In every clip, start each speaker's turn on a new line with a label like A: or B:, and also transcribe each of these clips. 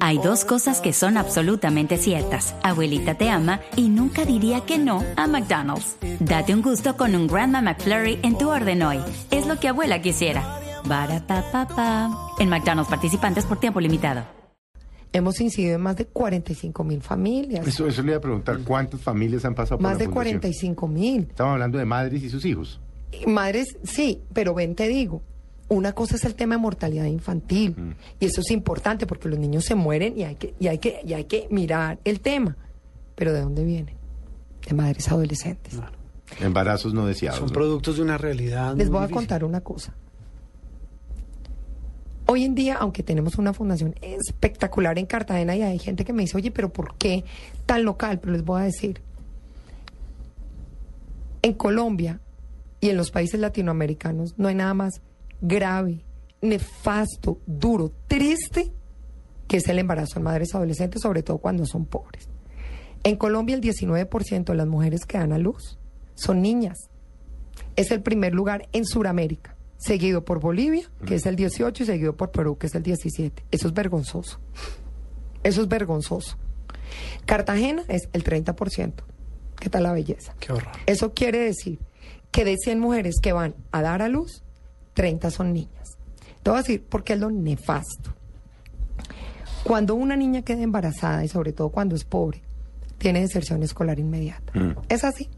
A: Hay dos cosas que son absolutamente ciertas. Abuelita te ama y nunca diría que no a McDonald's. Date un gusto con un Grandma McFlurry en tu orden hoy. Es lo que abuela quisiera. En McDonald's participantes por tiempo limitado.
B: Hemos incidido en más de 45 mil familias.
C: Eso, eso le iba a preguntar, ¿cuántas familias han pasado por
B: más
C: la
B: de
C: fundación?
B: 45 mil.
C: Estamos hablando de madres y sus hijos.
B: Madres, sí, pero ven, te digo, una cosa es el tema de mortalidad infantil.
C: Mm.
B: Y eso es importante porque los niños se mueren y hay que, y hay que, y hay que mirar el tema. Pero ¿de dónde vienen? De madres adolescentes.
C: Embarazos no deseados.
D: Son
C: ¿no?
D: productos de una realidad.
B: Les voy a contar una cosa. Hoy en día, aunque tenemos una fundación espectacular en Cartagena y hay gente que me dice, oye, pero ¿por qué tan local? Pero les voy a decir, en Colombia y en los países latinoamericanos no hay nada más grave, nefasto, duro, triste que es el embarazo en madres adolescentes, sobre todo cuando son pobres. En Colombia el 19% de las mujeres que dan a luz son niñas es el primer lugar en Sudamérica, seguido por Bolivia, que es el 18, y seguido por Perú, que es el 17. Eso es vergonzoso. Eso es vergonzoso. Cartagena es el 30%. ¿Qué tal la belleza?
D: Qué horror.
B: Eso quiere decir que de 100 mujeres que van a dar a luz, 30 son niñas. Te voy a decir por qué es lo nefasto. Cuando una niña queda embarazada, y sobre todo cuando es pobre, tiene deserción escolar inmediata.
C: Mm.
B: Es así.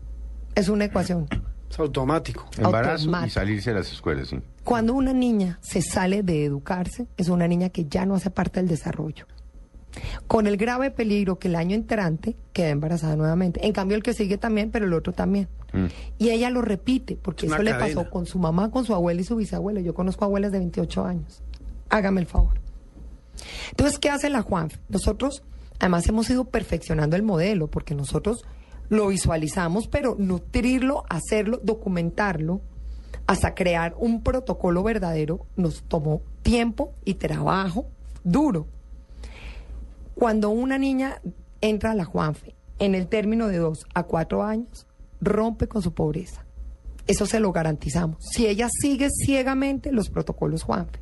B: Es una ecuación.
D: Es automático.
C: Embarazo y salirse de las escuelas, sí.
B: Cuando una niña se sale de educarse, es una niña que ya no hace parte del desarrollo. Con el grave peligro que el año entrante queda embarazada nuevamente. En cambio, el que sigue también, pero el otro también.
C: Mm.
B: Y ella lo repite, porque
D: Es
B: eso le
D: cadena.
B: pasó con su mamá, con su abuela y su bisabuela. Yo conozco abuelas de 28 años. Hágame el favor. Entonces, ¿qué hace la Juanf? Nosotros, además, hemos ido perfeccionando el modelo, porque nosotros lo visualizamos, pero nutrirlo, hacerlo, documentarlo, hasta crear un protocolo verdadero, nos tomó tiempo y trabajo duro. Cuando una niña entra a la Juanfe en el término de dos a cuatro años, rompe con su pobreza. Eso se lo garantizamos. Si ella sigue ciegamente los protocolos Juanfe.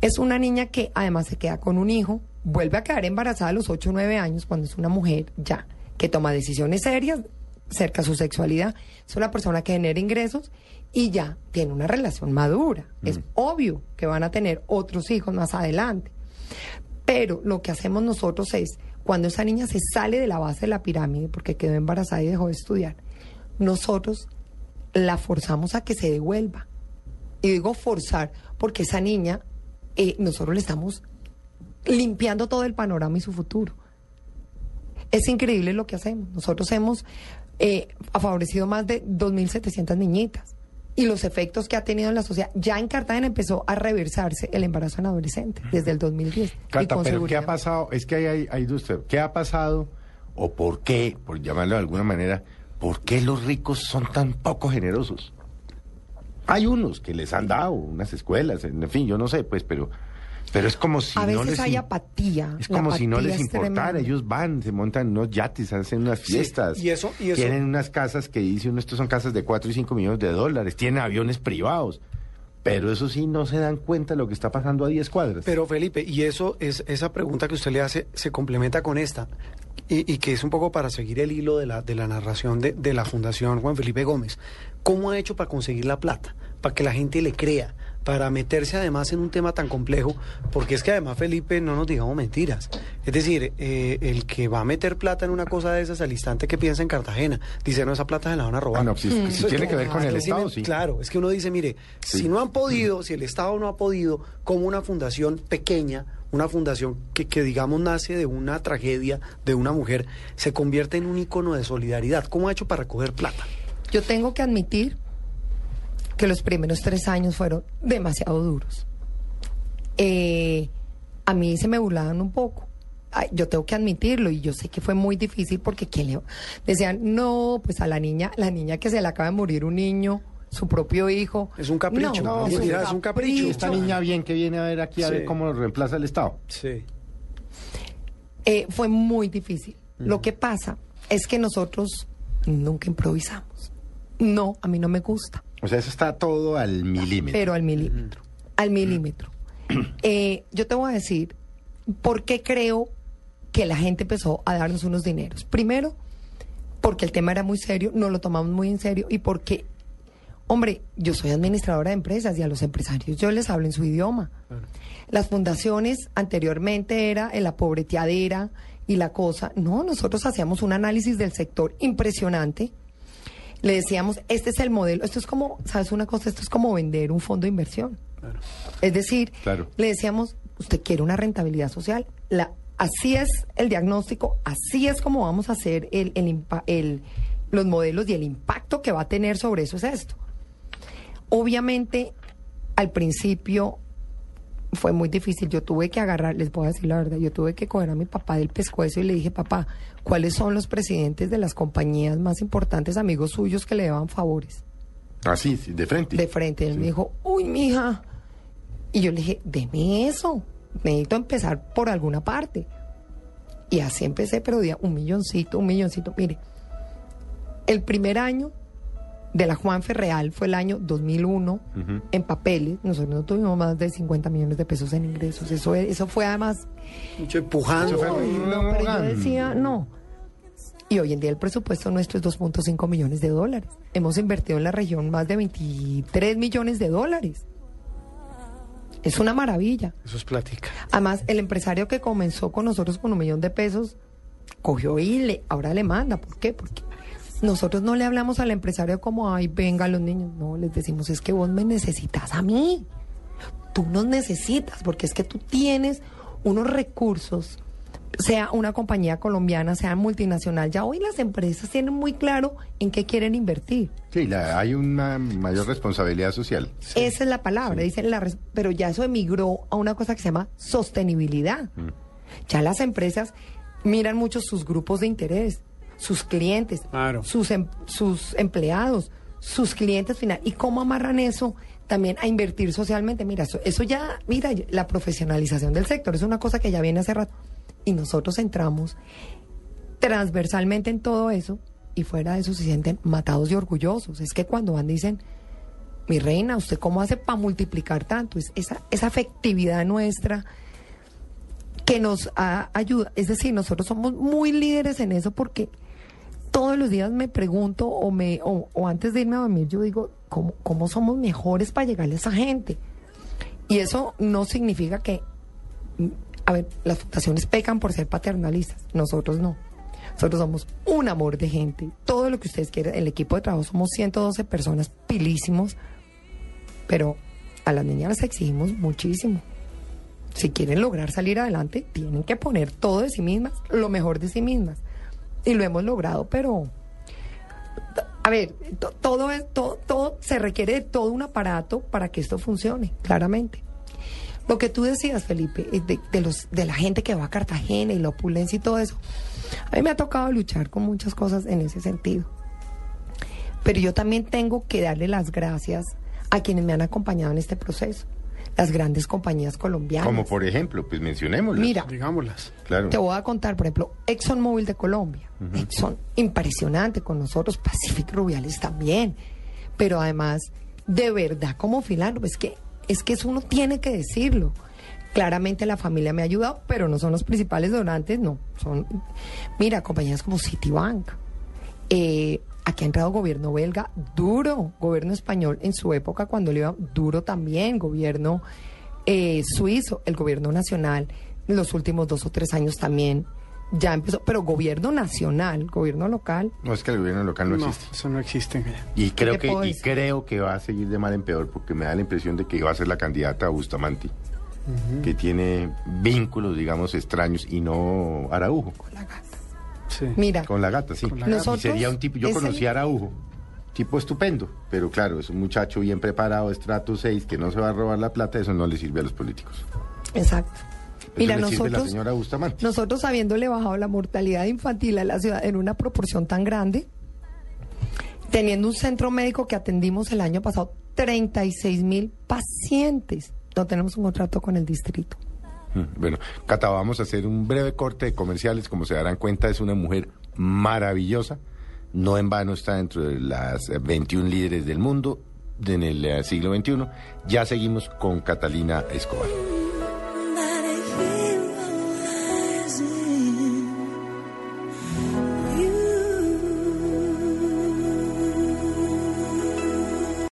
B: Es una niña que además se queda con un hijo, vuelve a quedar embarazada a los 8 o 9 años cuando es una mujer ya, que toma decisiones serias cerca a su sexualidad. Es una persona que genera ingresos y ya tiene una relación madura. Es obvio que van a tener otros hijos más adelante. Pero lo que hacemos nosotros es, cuando esa niña se sale de la base de la pirámide porque quedó embarazada y dejó de estudiar, nosotros la forzamos a que se devuelva. Y digo forzar porque esa niña, eh, nosotros le estamos limpiando todo el panorama y su futuro. Es increíble lo que hacemos. Nosotros hemos eh, favorecido más de 2.700 niñitas. Y los efectos que ha tenido en la sociedad. Ya en Cartagena empezó a reversarse el embarazo en adolescente desde el 2010. y
C: Cata, pero ¿qué
B: seguridad.
C: ha pasado? Es que hay, hay, hay. ¿Qué ha pasado o por qué, por llamarlo de alguna manera, por qué los ricos son tan poco generosos? Hay unos que les han dado unas escuelas, en fin, yo no sé, pues, pero, pero es como si
B: a
C: no
B: veces
C: les
B: hay apatía.
C: Es como si no les
B: es
C: importara, ellos van, se montan unos yates, hacen unas
D: Sí,
C: fiestas.
D: y eso- y eso-
C: Tienen unas casas que dice uno, estos son casas de 4 y 5 millones de dólares, tienen aviones privados. Pero eso sí, no se dan cuenta de lo que está pasando a 10 cuadras.
D: Pero Felipe, y eso es esa pregunta que usted le hace se complementa con esta y, y que es un poco para seguir el hilo de la de la narración de, de la Fundación Juan Felipe Gómez. ¿Cómo ha hecho para conseguir la plata? Para que la gente le crea, para meterse además en un tema tan complejo, porque es que además Felipe no nos digamos mentiras. Es decir, eh, el que va a meter plata en una cosa de esas al instante que piensa en Cartagena, dice no esa plata se la van a robar.
C: Ah, no, si, si tiene que ver con el Estado, sí.
D: Claro, es que uno dice, mire,
C: Sí.
D: si no han podido, si el Estado no ha podido, como una fundación pequeña, una fundación que, que digamos nace de una tragedia de una mujer, se convierte en un icono de solidaridad. ¿Cómo ha hecho para recoger plata?
B: Yo tengo que admitir que los primeros tres años fueron demasiado duros. Eh, a mí se me burlaban un poco. Ay, yo tengo que admitirlo y yo sé que fue muy difícil porque ¿quién le decían no pues a la niña la niña que se le acaba de morir un niño su propio hijo
D: Es un capricho,
B: no,
D: no,
B: es,
D: mira,
B: un
D: es un capricho.
B: capricho.
C: Esta niña bien que viene a ver aquí a
D: Sí.
C: ver cómo lo reemplaza el Estado.
D: Sí.
B: Eh, fue muy difícil. Lo que pasa es que nosotros nunca improvisamos. No, a mí no me gusta.
C: O sea, eso está todo al milímetro.
B: pero al milímetro. Al milímetro. Eh, yo te voy a decir ¿por qué creo que la gente empezó a darnos unos dineros? Primero, porque el tema era muy serio, no lo tomamos muy en serio y porque, hombre, yo soy administradora de empresas y a los empresarios yo les hablo en su idioma. Las fundaciones anteriormente era en la pobreteadera y la cosa. No, nosotros hacíamos un análisis del sector impresionante. Le decíamos, este es el modelo, esto es como, ¿sabes una cosa? Esto es como vender un fondo de inversión. Es decir,
C: Claro.
B: le decíamos, usted quiere una rentabilidad social, la, así es el diagnóstico, así es como vamos a hacer el, el el- los modelos y el impacto que va a tener sobre eso es esto. Obviamente, al principio fue muy difícil. Yo tuve que agarrar, les voy a decir la verdad, yo tuve que coger a mi papá del pescuezo y le dije, papá, ¿cuáles son los presidentes de las compañías más importantes, amigos suyos, que le daban favores?
C: Así, sí, de frente.
B: de frente. Él
C: Sí.
B: me dijo, uy, mija. Y yo le dije, deme eso. Necesito empezar por alguna parte. Y así empecé, pero de a un milloncito, un milloncito. Mire, el primer año de la Juanfe Real fue el año 2001
C: Ujú.
B: en papeles. Nosotros no tuvimos más de 50 millones de pesos en ingresos. Eso, eso fue además
D: Mucho empujando.
B: No, pero yo decía, no. Y hoy en día el presupuesto nuestro es 2.5 millones de dólares. Hemos invertido en la región más de 23 millones de dólares. Es una maravilla.
D: Eso es plática.
B: Además, el empresario que comenzó con nosotros con un millón de pesos, cogió y le, ahora le manda. ¿Por qué? Porque nosotros no le hablamos al empresario como, ay, venga los niños. No, les decimos, es que vos me necesitas a mí. Tú nos necesitas, porque es que tú tienes unos recursos, sea una compañía colombiana, sea multinacional. Ya hoy las empresas tienen muy claro en qué quieren invertir.
C: Sí, la- hay una mayor responsabilidad social.
B: Esa es la palabra, dicen la pero ya eso emigró a una cosa que se llama sostenibilidad. Ya las empresas miran mucho sus grupos de interés, sus clientes,
D: Claro.
B: sus, em- sus empleados, sus clientes finales. ¿Y cómo amarran eso también a invertir socialmente? Mira, eso, eso ya, mira, la profesionalización del sector es una cosa que ya viene hace rato. Y nosotros entramos transversalmente en todo eso y fuera de eso se sienten matados y orgullosos. Es que cuando van dicen, mi reina, ¿usted cómo hace para multiplicar tanto? Es esa, esa afectividad nuestra que nos ayuda. Es decir, nosotros somos muy líderes en eso porque todos los días me pregunto o, me, o, o antes de irme a dormir yo digo, ¿cómo, ¿cómo somos mejores para llegarle a esa gente? Y eso no significa que, a ver, las fundaciones pecan por ser paternalistas, nosotros no. Nosotros somos un amor de gente. Todo lo que ustedes quieran, el equipo de trabajo somos 112 personas pilísimos, pero a las niñas les exigimos muchísimo. Si quieren lograr salir adelante, tienen que poner todo de sí mismas, lo mejor de sí mismas. Y lo hemos logrado, pero a ver, to- todo, todo, todo se requiere de todo un aparato para que esto funcione, claramente. Lo que tú decías, Felipe, de, de los, de la gente que va a Cartagena y la opulencia y todo eso. A mí me ha tocado luchar con muchas cosas en ese sentido. Pero yo también tengo que darle las gracias a quienes me han acompañado en este proceso. Las grandes compañías colombianas.
C: Como por ejemplo, pues mencionémoslo.
B: Mira,
D: Digámoslas.
C: Claro.
B: te voy a contar, por ejemplo, ExxonMobil de Colombia. Exxon, impresionante con nosotros, Pacific Rubiales también. Pero además, de verdad, como filántropo, es que, es que eso uno tiene que decirlo. Claramente la familia me ha ayudado, pero no son los principales donantes, no. Son, mira, compañías como Citibank. Eh, aquí ha entrado gobierno belga duro, gobierno español en su época cuando le iba duro también, gobierno eh, suizo, el gobierno nacional, en los últimos dos o tres años también ya empezó, pero gobierno nacional, gobierno local,
C: No, es que el gobierno local no,
D: No,
C: existe.
D: eso no existe.
C: Y creo que y creo que va a seguir de mal en peor porque me da la impresión de que va a ser la candidata a Bustamante, que tiene vínculos, digamos, extraños y no Araujo.
B: con la gata.
D: Sí.
B: Mira,
C: Con la gata, sí.
D: Con la
C: Y sería un tipo, yo conocí
B: el-
C: a Araujo, tipo estupendo, pero claro, es un muchacho bien preparado, estrato 6, que no se va a robar la plata, eso no le sirve a los políticos.
B: exacto. Mira,
C: le sirve a la
B: nosotros,
C: señora Bustamante.
B: nosotros habiéndole bajado la mortalidad infantil a la ciudad en una proporción tan grande, teniendo un centro médico que atendimos el año pasado 36 mil pacientes, no tenemos un contrato con el distrito.
C: Bueno, Cata, vamos a hacer un breve corte de comerciales. Como se darán cuenta, es una mujer maravillosa. No en vano está dentro de las eh, 21 líderes del mundo en el eh, siglo XXI. Ya seguimos con Catalina Escobar.